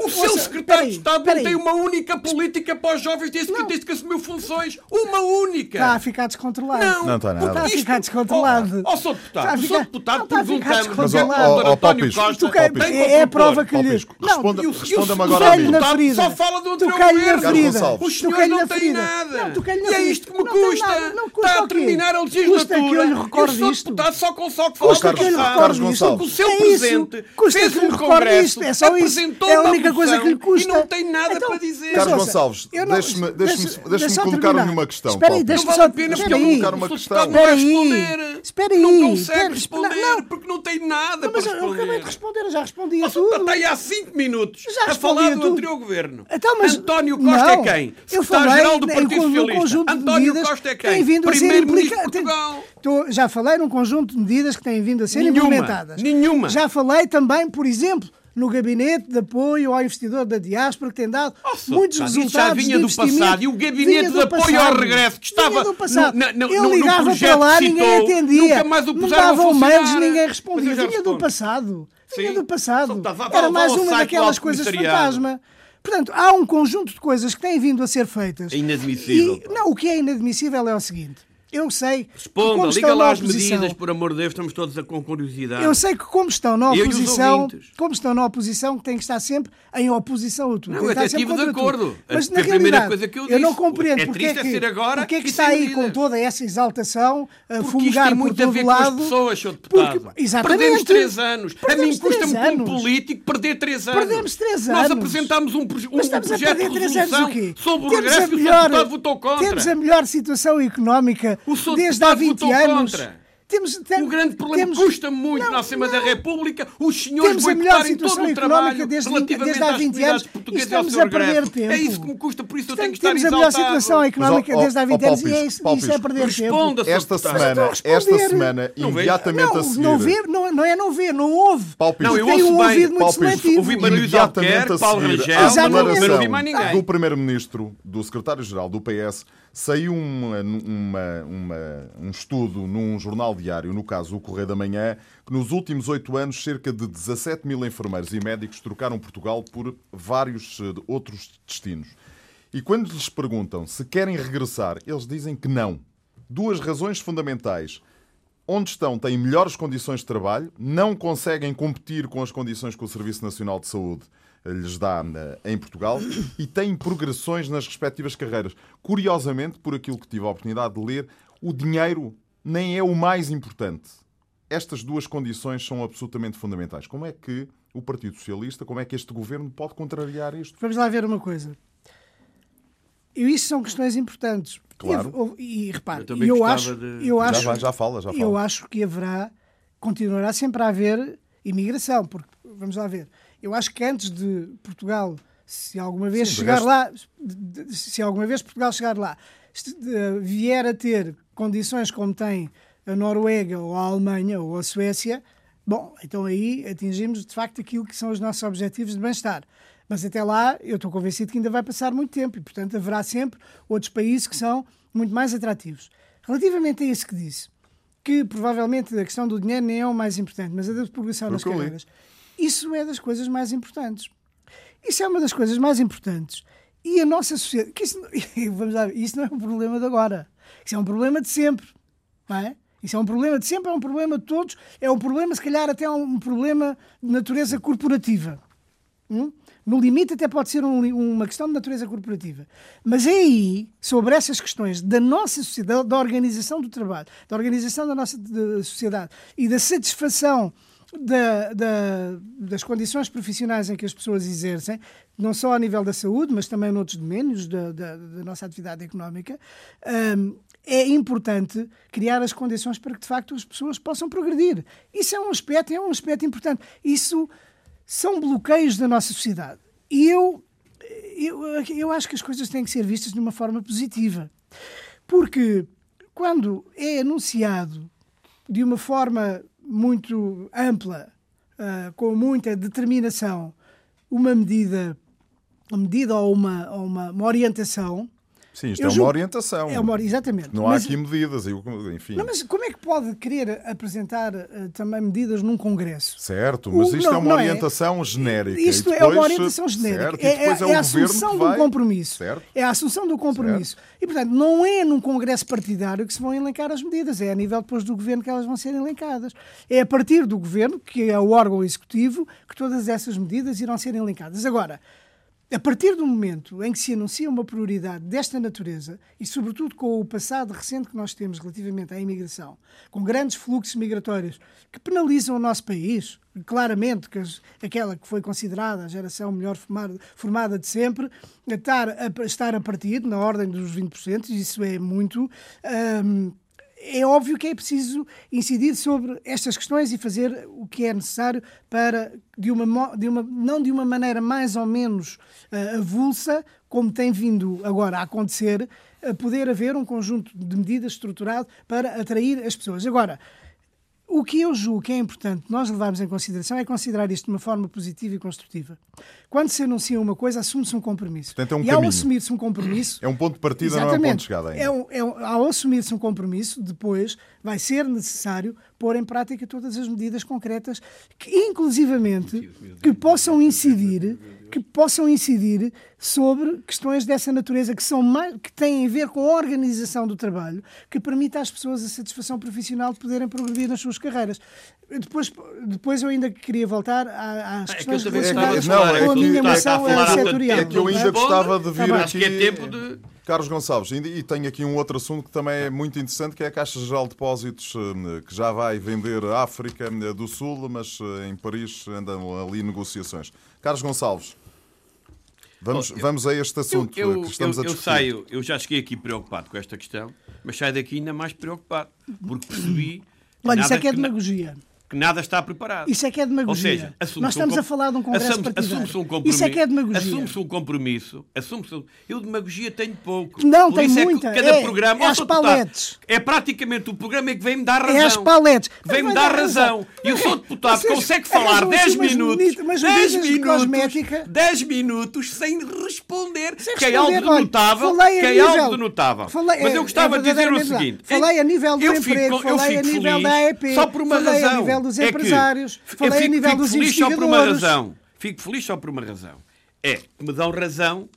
O Ouça, seu secretário peraí, de Estado peraí. não tem uma única política para os jovens desde que, desde que assumiu funções. Uma única. Está a ficar descontrolado. Não, Não está nada. Está a ficar descontrolado. Ó, ó, Sr. Deputado, o ficar- Sr. Deputado perguntamos Mas, ó, descontrolado. ó, ó, António Costa Tu tem é, é a prova que lhe. Responda- e o- responda-me o- agora o a mim. Deputado. Só fala do na governo. Os senhores Toquei-lhe não têm ferida. nada. E é isto que me tem custa. Está a o terminar a que eu legislatura. E o recorde Sr. isto. deputado só consegue falar Custa que eu lhe recorde isto. O seu É Custa fez que um congresso, só apresentou uma única coisa que lhe moção custa. E não tem nada Então, para dizer. Carlos Gonçalves, não- deixe-me- deixe-me- deixe-me só colocar-lhe terminar. uma questão, Espera aí, Não só vale a pena porque eu colocar uma questão. não Espera aí. responder. Espera Não aí. consegue Espera- responder não. porque não tem nada Não, mas para eu acabei de responder. responder, eu já respondi a tudo. está aí há 5 minutos Já a respondi falar do anterior governo. Então, mas- António Costa não, é quem? eu Secretário-Geral falei do Partido Socialista. António Costa é quem? Primeiro-Ministro de Portugal. Já falei num conjunto de medidas que têm vindo a ser Nenhuma, implementadas. nenhuma. Já falei também, por exemplo, no gabinete de apoio ao investidor da diáspora, que tem dado Sr. muitos Deputado, resultados já vinha de do passado e o gabinete de do apoio ao passado. regresso que estava do passado. no- no- Eu ligava projeto para lá, que ninguém citou, atendia. nunca mais o Me davam mails, ninguém respondia. Vinha do respondo. passado. Vinha Sim. do passado. Era mais ao uma do daquelas coisas fantasma. Portanto, há um conjunto de coisas que têm vindo a ser feitas. É inadmissível, E- não, o que é inadmissível é o seguinte. Eu sei que Responda, como liga lá as oposição, medidas, por amor de Deus, estamos todos a- com curiosidade. eu sei que como estão na oposição, como estão na oposição, que têm que estar sempre em oposição a tudo. Não, que eu até estive de acordo. Mas A na primeira realidade, coisa que eu eu não disse, compreendo é porque triste é é que, agora porque é que está aí com toda essa exaltação a Porque isto fumegar tem por muito a todo ver lado. com as pessoas, Sr. Deputado. Porque- exatamente. Perdemos três anos. a Perdemos mim custa-me como político perder três anos. Perdemos três Nós anos. apresentámos um, um Mas estamos a projeto perder de três anos resolução o quê? sobre o a regresso e o Sr. Deputado votou contra. Temos a melhor situação económica. Desde há Deputado 20 votou anos. contra. Temos, tem- O grande problema custa muito Não, na Assembleia não. da República os senhores Temos a melhor boicotarem todo situação o económica trabalho desde, relativamente desde há às 20 comunidades anos e portuguesas e ao estamos seu a perder regresso. tempo. É isso que me custa, por isso eu tenho que estar temos a melhor exaltado. situação económica desde há ó, 20 Paulo anos e é isso, é perder tempo. Responda, Sr. Esta semana, a esta semana, Não imediatamente a Não, seguir. não, ver, não, não é não ver, não houve. Não, eu Tem ouço um bem. ouvido muito seletivo. ouvi Manuel imediatamente a Albuquerque, Paulo Rangel, não ouvi mais ninguém. do Primeiro-Ministro, do Secretário-Geral do PS, saiu uma- uma- uma- um estudo num jornal diário, no caso o Correio da Manhã, que nos últimos oito anos cerca de 17 mil enfermeiros e médicos trocaram Portugal por vários eh, outros destinos. E quando lhes perguntam se querem regressar, eles dizem que não. Duas razões fundamentais. Onde estão têm melhores condições de trabalho, não conseguem competir com as condições que o Serviço Nacional de Saúde lhes dá em Portugal e têm progressões nas respectivas carreiras. Curiosamente, por aquilo que tive a oportunidade de ler, o dinheiro nem é o mais importante. Estas duas condições são absolutamente fundamentais. Como é que o Partido Socialista, como é que este governo pode contrariar isto? Vamos lá ver uma coisa. E isso são questões importantes. Claro. E, e repare, eu, eu acho, de... eu acho, já, já fala, já fala. Eu acho que haverá, continuará sempre a haver imigração, porque vamos lá ver. Eu acho que antes de Portugal, se alguma vez Sim, chegar resto... lá, se alguma vez Portugal chegar lá, vier a ter condições como tem a Noruega ou a Alemanha ou a Suécia, bom, então aí atingimos de facto aquilo que são os nossos objetivos de bem-estar. Mas até lá eu estou convencido que ainda vai passar muito tempo e, portanto, haverá sempre outros países que são muito mais atrativos. Relativamente a isso que disse, que provavelmente a questão do dinheiro nem é o mais importante, mas a da progressão nas carreiras, isso é das coisas mais importantes. Isso é uma das coisas mais importantes. E a nossa sociedade. Que isso, vamos lá, isso não é um problema de agora. Isso é um problema de sempre. Não é? Isso é um problema de sempre, é um problema de todos. É um problema, se calhar, até um problema de natureza corporativa. Hum? No limite, até pode ser um, uma questão de natureza corporativa. Mas é aí, sobre essas questões da nossa sociedade, da organização do trabalho, da organização da nossa sociedade e da satisfação da, da, das condições profissionais em que as pessoas exercem, não só a nível da saúde, mas também noutros domínios da, da, da nossa atividade económica, um, é importante criar as condições para que, de facto, as pessoas possam progredir. Isso é um aspecto, é um aspecto importante. Isso são bloqueios da nossa sociedade. E eu, eu, eu acho que as coisas têm que ser vistas de uma forma positiva. Porque quando é anunciado de uma forma muito ampla, uh, com muita determinação, uma medida, uma medida ou uma, ou uma, uma orientação, Sim, isto eu é uma orientação. É uma, exatamente. Não mas, há aqui medidas, enfim. Não, mas como é que pode querer apresentar uh, também medidas num Congresso? Certo, mas o, isto não, é uma é. orientação é. genérica. Isto depois, é uma orientação genérica. Certo, é, é, é, a assunção do compromisso. Certo. É a assunção do compromisso. Certo. E, portanto, não é num Congresso partidário que se vão elencar as medidas, é a nível depois do Governo que elas vão ser elencadas. É a partir do Governo, que é o órgão executivo, que todas essas medidas irão ser elencadas. Agora, a partir do momento em que se anuncia uma prioridade desta natureza, e sobretudo com o passado recente que nós temos relativamente à imigração, com grandes fluxos migratórios que penalizam o nosso país, claramente, que aquela que foi considerada a geração melhor formada, de sempre, estar a, estar a partir na ordem dos 20%, isso é muito. Um, é óbvio que é preciso incidir sobre estas questões e fazer o que é necessário para, de uma, de uma, não de uma maneira mais ou menos uh, avulsa, como tem vindo agora a acontecer, a poder haver um conjunto de medidas estruturado para atrair as pessoas. Agora, o que eu julgo que é importante nós levarmos em consideração é considerar isto de uma forma positiva e construtiva. Quando se anuncia uma coisa, assume-se um compromisso. Portanto, é um e caminho. ao assumir-se um compromisso. É um ponto de partida, não é um ponto de chegada ainda. É um, é um, ao assumir-se um compromisso, depois vai ser necessário pôr em prática todas as medidas concretas que, inclusivamente, que possam incidir que possam incidir sobre questões dessa natureza que são mais, que têm a ver com a organização do trabalho, que permita às pessoas a satisfação profissional de poderem progredir nas suas carreiras. Depois, depois eu ainda queria voltar às questões é que relacionadas não, é com a minha moção setorial. É que eu ainda gostava de vir tá aqui... É tempo de... Carlos Gonçalves, e tenho aqui um outro assunto que também é muito interessante, que é a Caixa Geral de Depósitos, eh, que já vai vender a África eh, do Sul, mas eh, em Paris andam ali negociações. Carlos Gonçalves, vamos, vamos a este assunto eu, eu, que estamos eu, a discutir. Eu saio, eu já cheguei aqui preocupado com esta questão, mas saio daqui ainda mais preocupado, porque percebi... Olha, isso é que é demagogia que nada está preparado. Isso é que é demagogia. Ou seja, Nós estamos um a falar de um congresso assume, partidário. Assume um compromisso, Isso é que é demagogia. Assume-se um compromisso. Assume-se um... Eu demagogia tenho pouco. Não, Por tem isso muita. É cada é, programa... É as paletes. É praticamente o programa que vem-me dar razão. É as paletes. Vem-me dar razão. E o seu deputado Vocês, consegue falar 10 minutos... 10 minutos... 10 minutos sem responder. Sem que é algo de notável. Que é algo de notável. Mas eu gostava de dizer o seguinte... Falei a nível do emprego, falei a nível da só por uma razão. Falei a nível dos empresários falei fico, a nível fico dos feliz investigadores. Só por uma razão. Fico feliz só por uma razão. É que me dão razão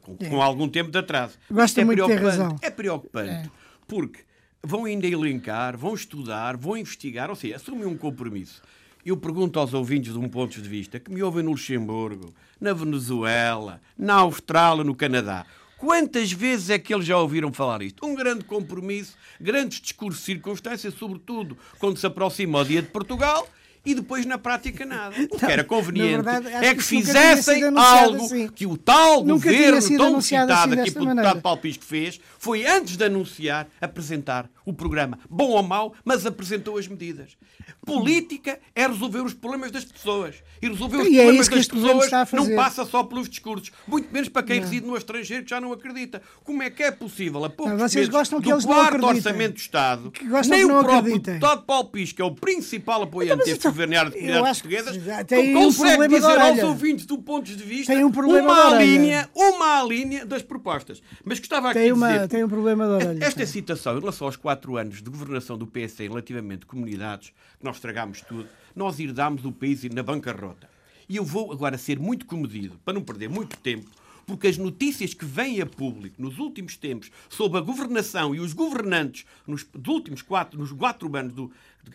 com, é. com algum tempo de atraso. Gosto é muito de ter razão. É preocupante. É. Porque vão ainda elencar, vão estudar, vão investigar, ou seja, assumem um compromisso eu pergunto aos ouvintes de um ponto de vista que me ouvem no Luxemburgo, na Venezuela, na Austrália, no Canadá. Quantas vezes é que eles já ouviram falar isto? Um grande compromisso, grandes discursos de circunstância, sobretudo quando se aproxima o dia de Portugal, e depois na prática nada. O que era conveniente verdade, é que que fizessem algo assim. que o tal Nunca governo tão citado assim aqui pelo deputado Paulo Pisco fez, foi antes de anunciar, apresentar o programa. Bom ou mau, mas apresentou as medidas. Política é resolver os problemas das pessoas. E resolver os E é problemas que das pessoas não passa só pelos discursos. Muito menos para quem reside no estrangeiro que já não acredita. Como é que é possível, a poucos Não, vocês gostam que do eles não quarto orçamento do Estado, nem não o próprio acreditem. deputado Paulo que é o principal apoiante mas deste então, governo e eu comunidades portuguesas, tem um consegue problema de dizer aos ouvintes do ponto de vista Tem um problema uma de linha, uma linha das propostas. Mas gostava aqui Tem, de uma, dizer tem um problema de orelha. esta citação em relação aos quatro anos de governação do PSD relativamente comunidades, que nós estragámos tudo, nós herdámos o país na bancarrota. E eu vou agora ser muito comedido, para não perder muito tempo, porque as notícias que vêm a público nos últimos tempos sobre a governação e os governantes nos últimos quatro, nos quatro anos do-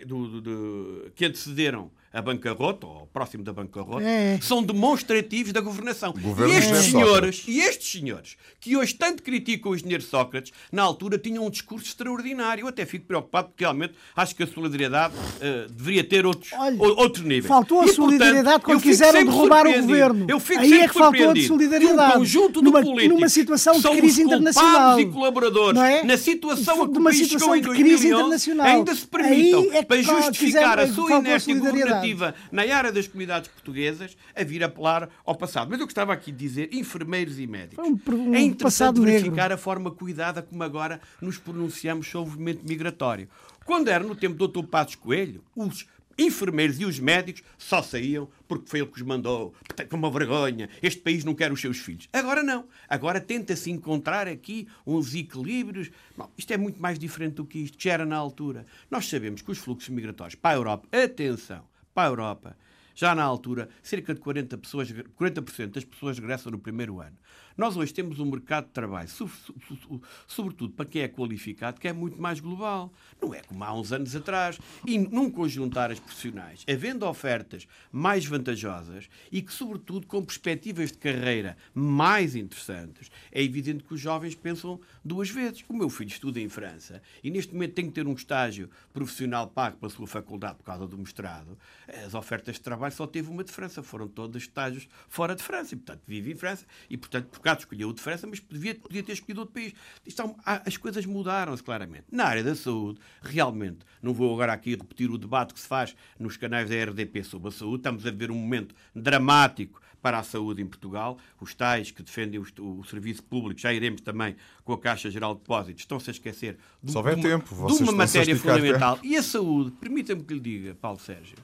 do- do- que antecederam a bancarrota, ou próximo da bancarrota, É. são demonstrativos da governação. Governo e estes de senhores, e estes senhores, que hoje tanto criticam o engenheiro Sócrates, na altura tinham um discurso extraordinário. Eu até fico preocupado porque realmente acho que a solidariedade eh, deveria ter outros, Olha, o- outros níveis. faltou a E, portanto, solidariedade quando eu fico quiseram derrubar o governo. Eu fico Aí sempre é que faltou a solidariedade. um conjunto Numa- de políticos numa situação de crise internacional. e colaboradores é? na situação a que o país chegou em de 2011, crise internacional. ainda se permitam, é para justificar a é sua inércia solidariedade. Governativa na área das comunidades portuguesas, a vir apelar ao passado. Mas eu gostava aqui de dizer, enfermeiros e médicos. Um um é interessante passado negro. verificar a forma cuidada como agora nos pronunciamos sobre o movimento migratório. Quando era no tempo do Dr. Passos Coelho, os enfermeiros e os médicos só saíam porque foi ele que os mandou. Com uma vergonha. Este país não quer os seus filhos. Agora não. Agora tenta-se encontrar aqui uns equilíbrios. Bom, isto é muito mais diferente do que isto, que era na altura. Nós sabemos que os fluxos migratórios para a Europa, atenção, para a Europa, já na altura, cerca de 40%, pessoas, 40 das pessoas regressam no primeiro ano. Nós hoje temos um mercado de trabalho, so- so- so- sobretudo para quem é qualificado, que é muito mais global. Não é como há uns anos atrás. E num conjunto de áreas profissionais, havendo ofertas mais vantajosas e que, sobretudo, com perspectivas de carreira mais interessantes, é evidente que os jovens pensam duas vezes. O meu filho estuda em França e neste momento tem que ter um estágio profissional pago pela sua faculdade por causa do mestrado. As ofertas de trabalho só teve uma de França, foram todos estágios fora de França e, portanto, vive em França e, portanto, por acaso escolheu o de França, mas podia, podia ter escolhido outro país. Isto há- as coisas mudaram-se claramente. Na área da saúde, realmente, não vou agora aqui repetir o debate que se faz nos canais da RDP sobre a saúde, estamos a ver um momento dramático para a saúde em Portugal. Os tais que defendem o, o serviço público, já iremos também com a Caixa Geral de Depósitos, estão-se a esquecer de, de uma, tempo, de uma matéria fundamental. E a saúde, permita-me que lhe diga, Paulo Sérgio,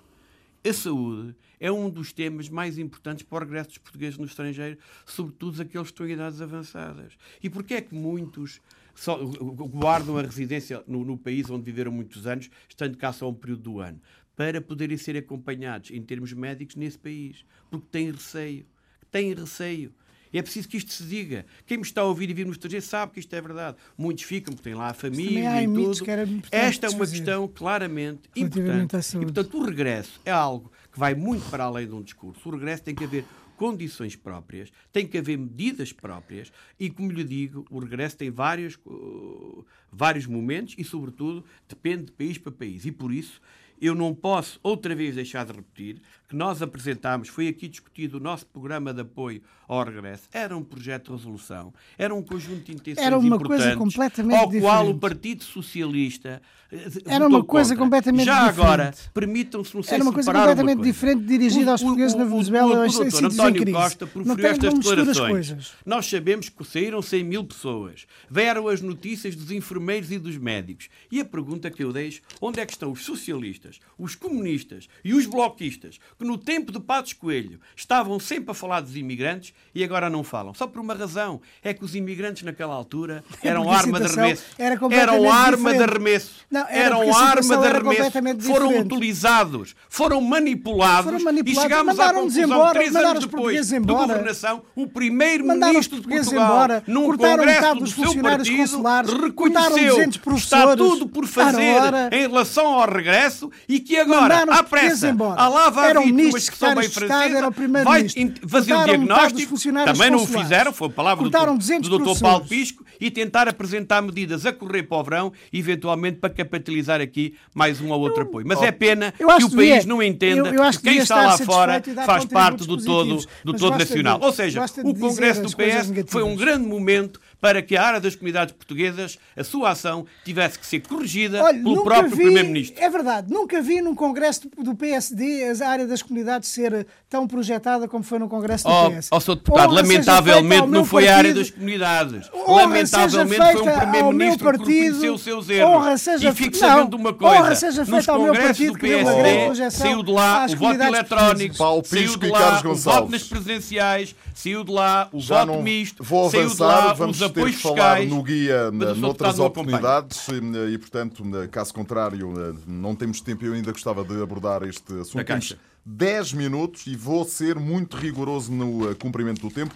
a saúde é um dos temas mais importantes para o regresso dos portugueses no estrangeiro, sobretudo aqueles que estão em idades avançadas. E porquê é que muitos só guardam a residência no, no país onde viveram muitos anos, estando cá só um período do ano? Para poderem ser acompanhados em termos médicos nesse país. Porque têm receio. Têm receio. E é preciso que isto se diga. Quem me está a ouvir e vir no estrangeiro sabe que isto é verdade. Muitos ficam porque têm lá a família e tudo. Esta é uma questão claramente importante. E, portanto, o regresso é algo que vai muito para além de um discurso. O regresso tem que haver condições próprias, tem que haver medidas próprias e, como lhe digo, o regresso tem vários, uh, vários momentos e, sobretudo, depende de país para país. E, por isso, eu não posso outra vez deixar de repetir que nós apresentámos, foi aqui discutido o nosso programa de apoio ao regresso. Era um projeto de resolução, era um conjunto de intenções Era uma importantes, coisa completamente ao qual o diferente. Partido Socialista eh, Era uma coisa contra. completamente Já diferente. agora, permitam-se, não sei Era uma coisa completamente coisa. diferente dirigida aos O- o- portugueses na o- Venezuela, o- o doutor sítios em António. Costa proferiu estas declarações. Nós sabemos que saíram 100 mil pessoas. Vieram as notícias dos enfermeiros e dos médicos. E a pergunta que eu deixo, onde é que estão os socialistas, os comunistas e os bloquistas, que no tempo de Passos Coelho estavam sempre a falar dos imigrantes e agora não falam? Só por uma razão, é que os imigrantes naquela altura eram porque arma de arremesso. era eram arma de diferente. arremesso. Não, era eram arma de arremesso. Foram diferente. utilizados, foram manipulados, Foram e manipulados, chegámos à conclusão, embora, três anos os depois portugueses de governação, o primeiro-ministro de Portugal, embora, num congresso do seu partido, reconheceu 200 que está tudo por fazer em relação ao regresso e que agora, à pressa, à lava era vítimas que são bem francesas, vai fazer o diagnóstico, também não o fizeram, foi a palavra do, do Dr. Paulo Pisco, e tentar apresentar medidas a correr para o verão, eventualmente para capitalizar aqui mais um ou outro apoio. Mas é pena que o país não entenda eu, eu que quem está lá fora faz parte do todo, do todo nacional. Ou seja, o Congresso do PS foi um grande momento para que a área das comunidades portuguesas, a sua ação, tivesse que ser corrigida Olha, pelo próprio Primeiro-Ministro. É verdade, nunca vi num Congresso do PSD a área das comunidades ser tão projetada como foi no Congresso do PS. Ó, oh, Sr. Deputado, lamentavelmente não foi partido, a área das comunidades. Lamentavelmente foi um Primeiro-Ministro que reconheceu os seus erros. Seja, e fique sabendo de uma coisa, seja nos congressos do PSD saiu de lá o voto eletrónico, saiu de lá o voto nas presenciais, saiu de lá o voto misto, saiu de lá vamos os apoios ter que falar no guia noutras oportunidades e, portanto, caso contrário, não temos tempo e eu ainda gostava de abordar este assunto. Temos 10 minutos e vou ser muito rigoroso no eh, cumprimento do tempo.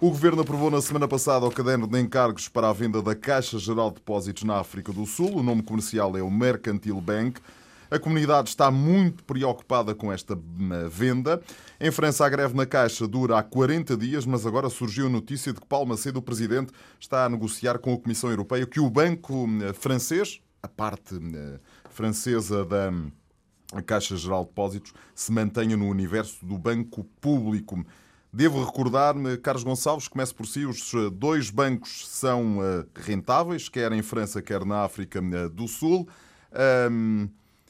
O Governo aprovou na semana passada o caderno de encargos para a venda da Caixa Geral de Depósitos na África do Sul. O nome comercial é o Mercantil Bank. A comunidade está muito preocupada com esta venda. Em França, a greve na Caixa dura há 40 dias, mas agora surgiu a notícia de que Paulo Macedo, o presidente, está a negociar com a Comissão Europeia que o banco hum, francês, a parte hum, francesa da Caixa Geral de Depósitos, se mantenha no universo do banco público. Devo recordar-me, Carlos Gonçalves, comece por si, os dois bancos são rentáveis, quer em França, quer na África do Sul. Um,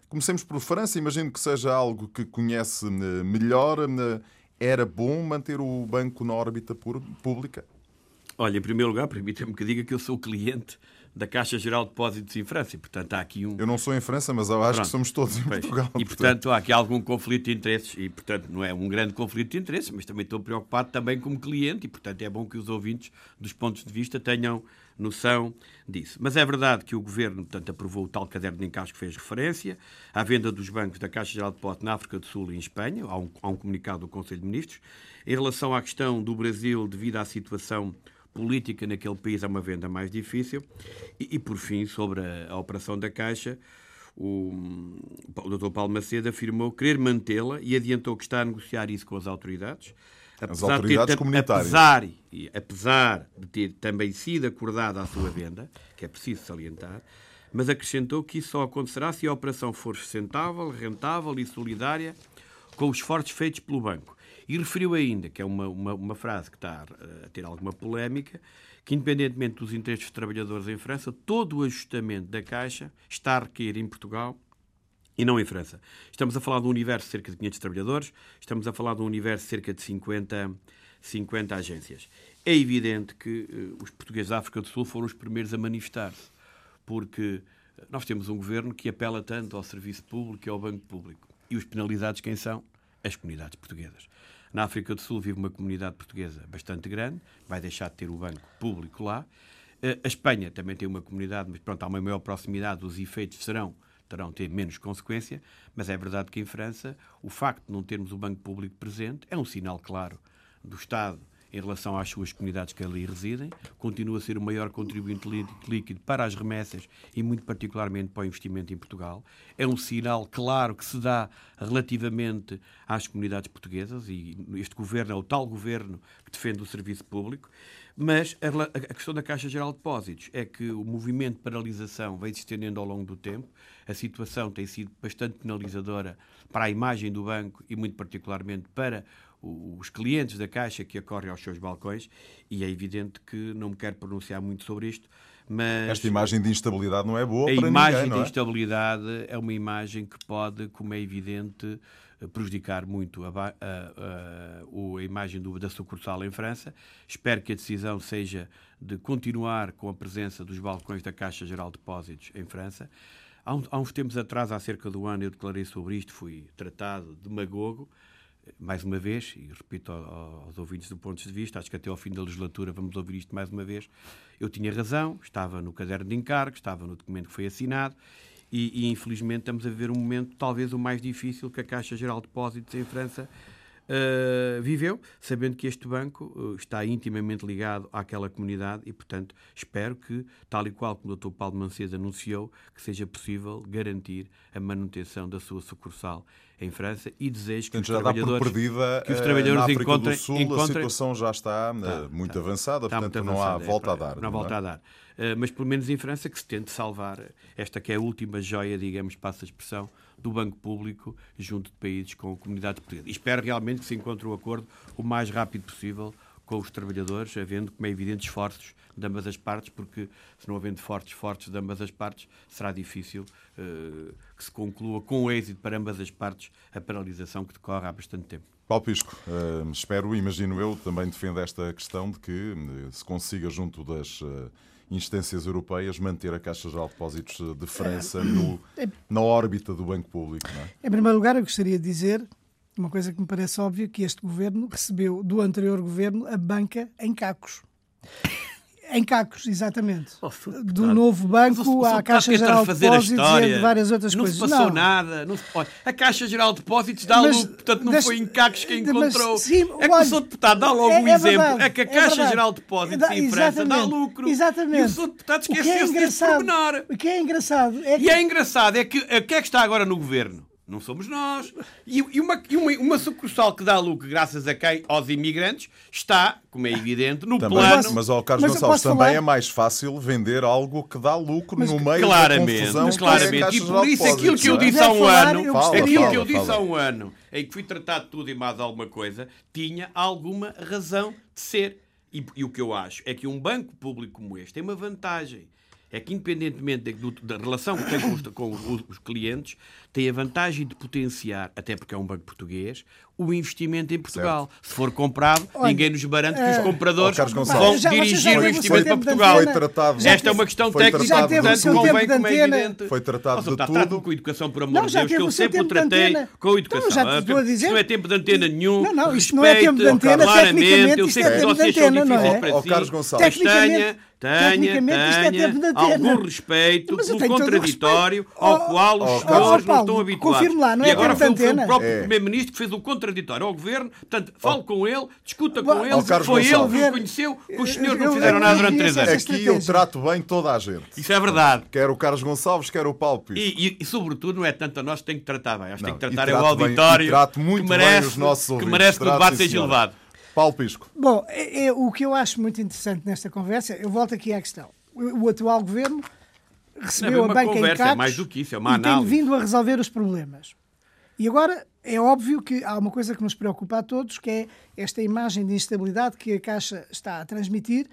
Comecemos por França, imagino que seja algo que conhece eh, melhor. Eh, era bom manter o banco na órbita pública? Olha, em primeiro lugar, permita-me que diga que eu sou cliente da Caixa Geral de Depósitos em França. E, portanto, há aqui um... Eu não sou em França, mas eu acho Pronto. que somos todos em pois. Portugal. E, portanto, há aqui algum conflito de interesses. E, portanto, não é um grande conflito de interesses, mas também estou preocupado também como cliente. E, portanto, é bom que os ouvintes, dos pontos de vista, tenham noção disso. Mas é verdade que o Governo, portanto, aprovou o tal caderno de encargos que fez referência, à venda dos bancos da Caixa Geral de Depósitos na África do Sul e em Espanha, há um, há um comunicado do Conselho de Ministros. Em relação à questão do Brasil, devido à situação política naquele país, é uma venda mais difícil. E, e por fim, sobre a, a operação da Caixa, o, o Dr. Paulo Macedo afirmou querer mantê-la e adiantou que está a negociar isso com as autoridades. As autoridades ter, comunitárias. Apesar, apesar de ter também sido acordada a sua venda, que é preciso salientar, mas acrescentou que isso só acontecerá se a operação for sustentável, rentável e solidária com os esforços feitos pelo banco. E referiu ainda, que é uma, uma, uma, frase que está a ter alguma polémica, que independentemente dos interesses dos trabalhadores em França, todo o ajustamento da Caixa está a requerer em Portugal e não em França. Estamos a falar de um universo de cerca de 500 trabalhadores, estamos a falar de um universo de cerca de 50, 50 agências. É evidente que uh, os portugueses da África do Sul foram os primeiros a manifestar-se, porque nós temos um governo que apela tanto ao serviço público e ao banco público. E os penalizados quem são? As comunidades portuguesas. Na África do Sul vive uma comunidade portuguesa bastante grande, vai deixar de ter o banco público lá. Uh, a Espanha também tem uma comunidade, mas pronto, há uma maior proximidade, os efeitos serão terão ter menos consequência, mas é verdade que em França o facto de não termos o banco público presente é um sinal claro do Estado em relação às suas comunidades que ali residem, continua a ser o maior contribuinte líquido para as remessas e, muito particularmente, para o investimento em Portugal. É um sinal claro que se dá relativamente às comunidades portuguesas e este governo é o tal governo que defende o serviço público. Mas a, questão da Caixa Geral de Depósitos é que o movimento de paralisação vem se estendendo ao longo do tempo. A situação tem sido bastante penalizadora para a imagem do banco e, muito particularmente, para os clientes da Caixa que acorrem aos seus balcões. E é evidente que não me quero pronunciar muito sobre isto, mas... Esta imagem de instabilidade não é boa a para imagem ninguém, de é? instabilidade é uma imagem que pode, como é evidente, prejudicar muito a, a, a, a imagem do, da sucursal em França. Espero que a decisão seja de continuar com a presença dos balcões da Caixa Geral de Depósitos em França. Há, um, há uns tempos atrás, há cerca de um ano, eu declarei sobre isto, fui tratado de magogo, mais uma vez, e repito aos ouvintes do ponto de vista, acho que até ao fim da legislatura vamos ouvir isto mais uma vez, eu tinha razão, estava no caderno de encargo, estava no documento que foi assinado e, e, infelizmente estamos a viver um momento talvez o mais difícil que a Caixa Geral de Depósitos em França uh, viveu, sabendo que este banco uh, está intimamente ligado àquela comunidade e, portanto, espero que, tal e qual como o Dr. Paulo Mancebo anunciou, que seja possível garantir a manutenção da sua sucursal em França e desejo que portanto, os trabalhadores, perdida, que os trabalhadores na África encontrem, do Sul, encontrem... a situação já está, Tá, muito tá. avançada, Está portanto muito não há avançada, é, volta a dar. Não há volta a dar. Uh, mas pelo menos em França que se tente salvar esta que é a última joia, digamos, passa a expressão, do Banco Público junto de países com comunidades portuguesas. E espero realmente que se encontre um acordo o mais rápido possível com os trabalhadores, havendo, como é evidente, esforços de ambas as partes, porque se não havendo fortes de ambas as partes, será difícil uh, que se conclua com êxito para ambas as partes a paralisação que decorre há bastante tempo. Paulo Pisco, eh, espero, imagino eu, também defendo esta questão de que eh, se consiga, junto das eh, instâncias europeias, manter a Caixa Geral de Depósitos de França no- na órbita do Banco Público. É? Em primeiro lugar, eu gostaria de dizer uma coisa que me parece óbvia, que este governo recebeu do anterior governo a banca em cacos. Em cacos, exatamente. Oh. Do novo Mas banco à Caixa Geral de Depósitos e de várias outras não coisas. se passou nada. Não se... Olha, a Caixa Geral de Depósitos dá Mas lucro, portanto não foi em cacos que mas, encontrou. sim, é que olha, o Sr. Deputado dá logo é- um é exemplo. verdade, é que a é Caixa verdade. Geral de Depósitos em França dá lucro. Exatamente. E o Sr. Deputado é esqueceu-se desse engraçado- pormenor. O que é engraçado é que E é engraçado, é que o que é que está agora no governo? Não somos nós. E, e uma, e uma, uma sucursal que dá lucro graças a quem? Aos imigrantes, está, como é evidente, no Também, plano. mas, ao Carlos Mas Gonçalves, também falar? é mais fácil vender algo que dá lucro Mas no meio Claramente, da confusão é claramente. Caixa E por de isso aquilo que eu não é? disse há um falar, ano, Fala, aquilo fala, que eu disse fala. há um ano, em que fui tratado de tudo e mais alguma coisa, tinha alguma razão de ser. E, e o que eu acho é que um banco público como este tem uma vantagem. É que, independentemente da, relação que tem com os, com os clientes, tem a vantagem de potenciar, até porque é um banco português, o investimento em Portugal. Se for comprado, Olha, ninguém nos garante que os compradores Oh, vão. Já- vocês já dirigir o investimento para tempo de Portugal. antena? Foi tratado- Já Esta é uma questão técnica, Já teve portanto, convém, tempo de como é evidente. Foi tratado Ó, de Sr. tudo. Trate-me com educação, por amor Não, de Deus, que eu sempre o tratei com educação. Então, já te a dizer- Isto não é tempo de antena nenhum. Não, não, isto não é tempo de antena, claramente, tecnicamente eu isto sei é que tempo de vocês são antena, não é? difíceis para Ó, si, Carlos Gonçalves. mas tenha, tenha, é tenha algum respeito pelo contraditório respeito. ao Oh, qual os senhores não estão habituados. confirme lá, não e é agora foi, o próprio É. Primeiro-Ministro que fez o contraditório ao Governo. Portanto, fale com ele, discuta com ele. ó, Carlos Foi ele que reconheceu que os senhores não fizeram eu- nada durante três anos. é Aqui eu trato bem toda a gente. Isso é verdade. Quer o Carlos Gonçalves, quer o Paulo Pisco. E, e- e, sobretudo, não é tanto a nós que tem que tratar bem. Acho que tem que tratar é o bem- auditório trato muito que bem merece, os nossos que, merece que o debate seja elevado. Paulo Pisco. Bom, é- é o que eu acho muito interessante nesta conversa, eu volto aqui à questão. O, o atual governo recebeu Não é a banca conversa, em cacos é mais do que isso, é uma e tem análise. vindo a resolver os problemas. E agora é óbvio que há uma coisa que nos preocupa a todos, que é esta imagem de instabilidade que a Caixa está a transmitir,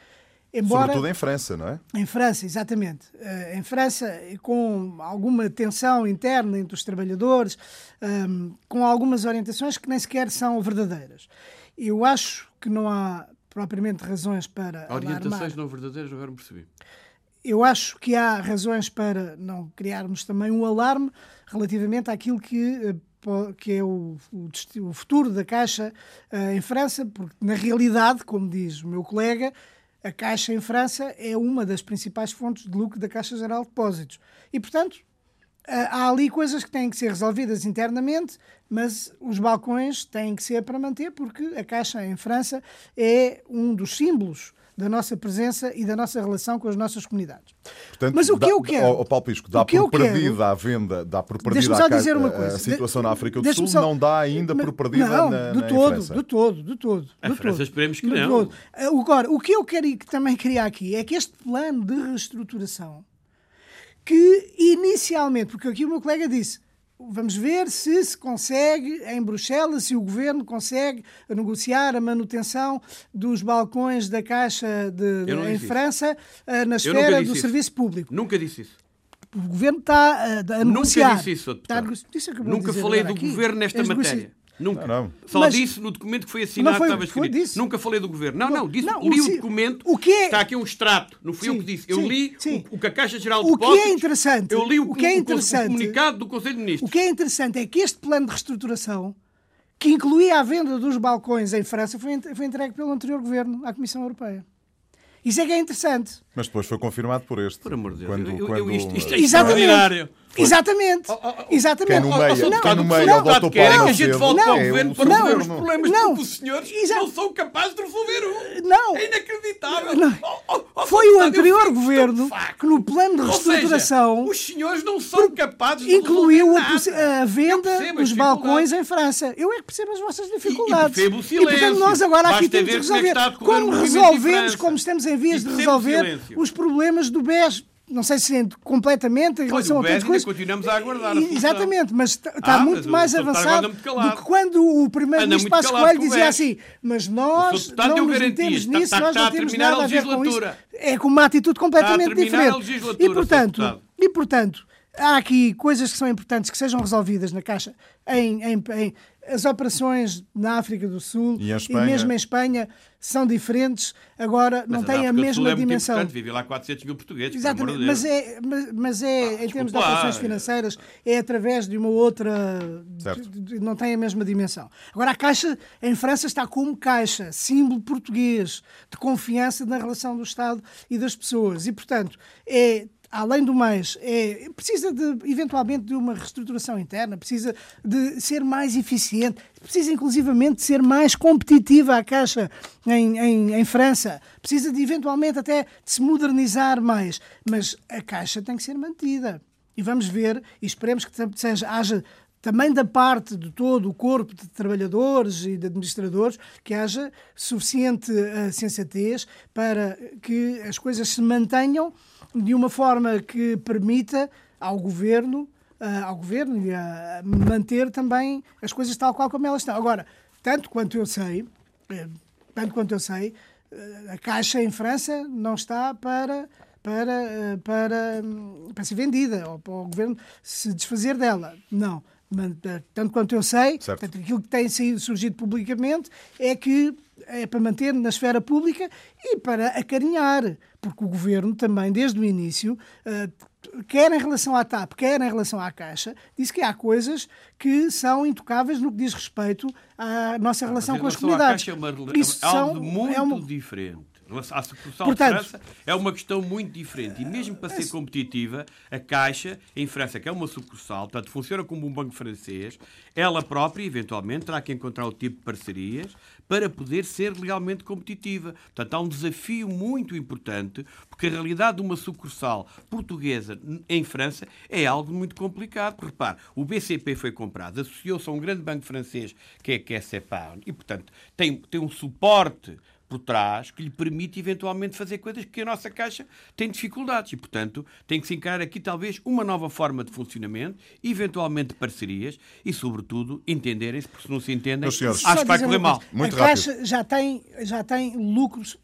embora Sobretudo em França, não é? em França, exatamente. Eh, em França, com alguma tensão interna entre os trabalhadores, ehm, com algumas orientações que nem sequer são verdadeiras. Eu acho que não há propriamente razões para alarmar. Orientações não verdadeiras, agora me percebi. Eu acho que há razões para não criarmos também um alarme relativamente àquilo que, eh, que é o, o futuro da Caixa eh, em França, porque na realidade, como diz o meu colega, a Caixa em França é uma das principais fontes de lucro da Caixa Geral de Depósitos. E, portanto, ah, há ali coisas que têm que ser resolvidas internamente, mas os balcões têm que ser para manter, porque a Caixa em França é um dos símbolos da nossa presença e da nossa relação com as nossas comunidades. Portanto, Mas o que dá- eu quero- Ó, ó, Paulo Pisco, dá o por quero- perdida a venda, dá por perdida Deixa-me a, dizer uma a- coisa. a situação na África do Sul, só- não dá ainda por perdida não, na, do na- em todo, França. do todo, do todo. A do França todo. esperemos que Do não. todo. Agora, o que eu quero e que também queria aqui é que este plano de reestruturação, que inicialmente, porque aqui o meu colega disse, vamos ver se se consegue em Bruxelas, se o governo consegue negociar a manutenção dos balcões da Caixa de, de- em disse isso. França eh, na nunca esfera do isso. serviço público. Nunca disse isso. O governo está a, a Nunca negociar. disse isso, Está a deputado. nego- disse o que eu vou Nunca falei do aqui. governo nesta As matéria. Nunca. Não, não. Só Mas- disse no documento que foi assinado, Não foi- estava foi escrito. disso. Nunca falei do governo. Não, não, disse, Não, li o o documento. o que é- Está aqui um extrato, não fui eu Sim, que disse. Eu sim, li sim. O, o que a Caixa Geral de O que é Depósitos. interessante- Eu li o, o que é o- o interessante- comunicado do Conselho de Ministros. O que é interessante é que este plano de reestruturação, que incluía a venda dos balcões em França, foi, foi entregue pelo anterior governo à Comissão Europeia. Isso é que é interessante. Mas depois foi confirmado por este. Por amor de Deus, Quando, eu- eu- quando- isto- isto é Exatamente. extraordinário. Exatamente. Exatamente. Quem no meio, não, quem no meio o o deputado Dr. quer que a gente volte para o É governo o para resolver os governo. problemas Não. porque os senhores Exato. não são capazes de resolver um. Não. É inacreditável. Não. Oh, oh, oh, Foi o anterior governo que, no plano de Ou seja, reestruturação, os senhores não são capazes de incluiu resolver a, a venda dos balcões em França. Eu é que percebo as vossas dificuldades. e percebo o E, portanto, silêncio. nós agora aqui Basta temos de é que resolver. Como resolvemos, como estamos em vias de resolver silêncio. Os problemas do BES. Não sei se é completamente em relação a ainda coisas. continuamos a aguardar. Exatamente, mas está Ah, muito mas mais avançado muito do que quando o Primeiro-Ministro Passos Coelho dizia assim, mas nós não nos metemos Está- nisso, está- nós está não temos nada a ver com isso. É com uma atitude completamente a diferente. E portanto, e portanto, há aqui coisas que são importantes que sejam resolvidas na Caixa em, em- em- as operações na África do Sul E Espanha. mesmo em Espanha são diferentes, agora não Mas têm a mesma é muito dimensão. importante, Vive lá 400 mil portugueses, Exatamente, mas é, mas, mas é em termos de operações financeiras, é através de uma outra. De- não tem a mesma dimensão. Agora, a Caixa em França está como Caixa, símbolo português de confiança na relação do Estado e das pessoas. E, portanto, é. Além do mais, é, precisa de, eventualmente de uma reestruturação interna, precisa de ser mais eficiente, precisa inclusivamente de ser mais competitiva a Caixa em, em, em França, precisa de eventualmente até de se modernizar mais. Mas a Caixa tem que ser mantida. E vamos ver, e esperemos que seja, haja também da parte de todo o corpo de trabalhadores e de administradores, que haja suficiente eh, sensatez para que as coisas se mantenham de uma forma que permita ao governo, ah, ao governo manter também as coisas tal qual como elas estão. Agora, tanto quanto eu sei, eh, tanto quanto eu sei, a Caixa em França não está para para, para, hum, para ser vendida ou para o governo se desfazer dela. Não. Eh, Tanto quanto eu sei, portanto, aquilo que tem surgido publicamente é que é para manter na esfera pública e para acarinhar, porque o governo também, desde o início, eh, quer em relação à TAP, quer em relação à Caixa, disse que há coisas que são intocáveis no que diz respeito à nossa relação com as comunidades. Caixa É, uma, Isso é algo são- muito é uma- diferente. Relação À sucursal Portanto- de França é uma questão muito diferente. E mesmo para ser competitiva, a Caixa, em França, que é uma sucursal, portanto, funciona como um banco francês, ela própria, eventualmente, terá que encontrar o tipo de parcerias para poder ser legalmente competitiva. Portanto, há um desafio muito importante, porque a realidade de uma sucursal portuguesa em França é algo muito complicado. Porque, repare, o BCP foi comprado, associou-se a um grande banco francês, que é, que é a CEPAR, e, portanto, tem, tem um suporte por trás que lhe permite eventualmente fazer coisas que a nossa Caixa tem dificuldades e, portanto, tem que se encarar aqui talvez uma nova forma de funcionamento, eventualmente parcerias e, sobretudo, entenderem-se, porque se não se entendem, Meus senhores, acho que vai correr mal. Muito a rápido. Caixa já tem, já tem lucros.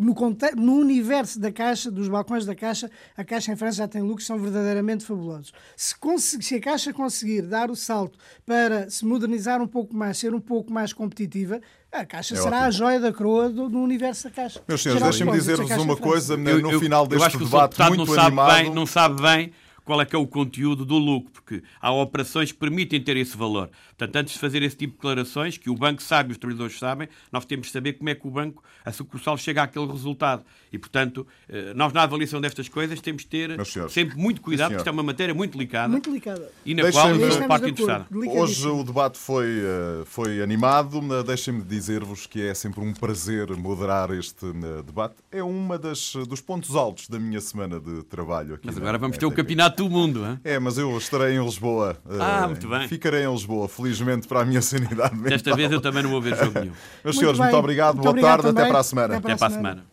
No, no universo da Caixa, dos balcões da Caixa, a Caixa em França já tem lucros que são verdadeiramente fabulosos. Se, se a Caixa conseguir dar o salto para se modernizar um pouco mais, ser um pouco mais competitiva, a Caixa É será ótimo. a joia da coroa do, no universo da Caixa. Meus senhores, deixem-me dizer-vos uma coisa Eu- no eu- final eu deste acho que o Sr. debate muito não sabe animado. Bem, não sabe bem qual é que é o conteúdo do lucro, porque há operações que permitem ter esse valor. Portanto, antes de fazer esse tipo de declarações, que o banco sabe e os trabalhadores sabem, nós temos de saber como é que o banco, a sucursal, chega àquele resultado. E, portanto, eh, nós na avaliação destas coisas temos de ter sempre muito cuidado, porque isto é uma matéria muito delicada Muito delicada. e na qual Estamos parte interessada. Hoje o debate foi, eh, foi animado. Deixem-me dizer-vos que é sempre um prazer moderar este eh, debate. É uma das dos pontos altos da minha semana de trabalho aqui. Mas agora vamos ter o campeonato do mundo. hein? É, mas eu estarei em Lisboa. Ah, muito bem. Ficarei em Lisboa, felizmente para a minha sanidade mental. Desta vez eu também não vou ver jogo nenhum. Meus Muito senhores, bem. muito obrigado. Muito Boa obrigado tarde. Até também. para a semana. Até Até para a semana.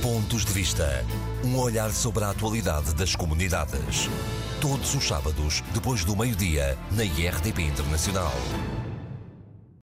Pontos de Vista. Um olhar sobre a atualidade das comunidades. Todos os sábados, depois do meio-dia, na IRTP Internacional.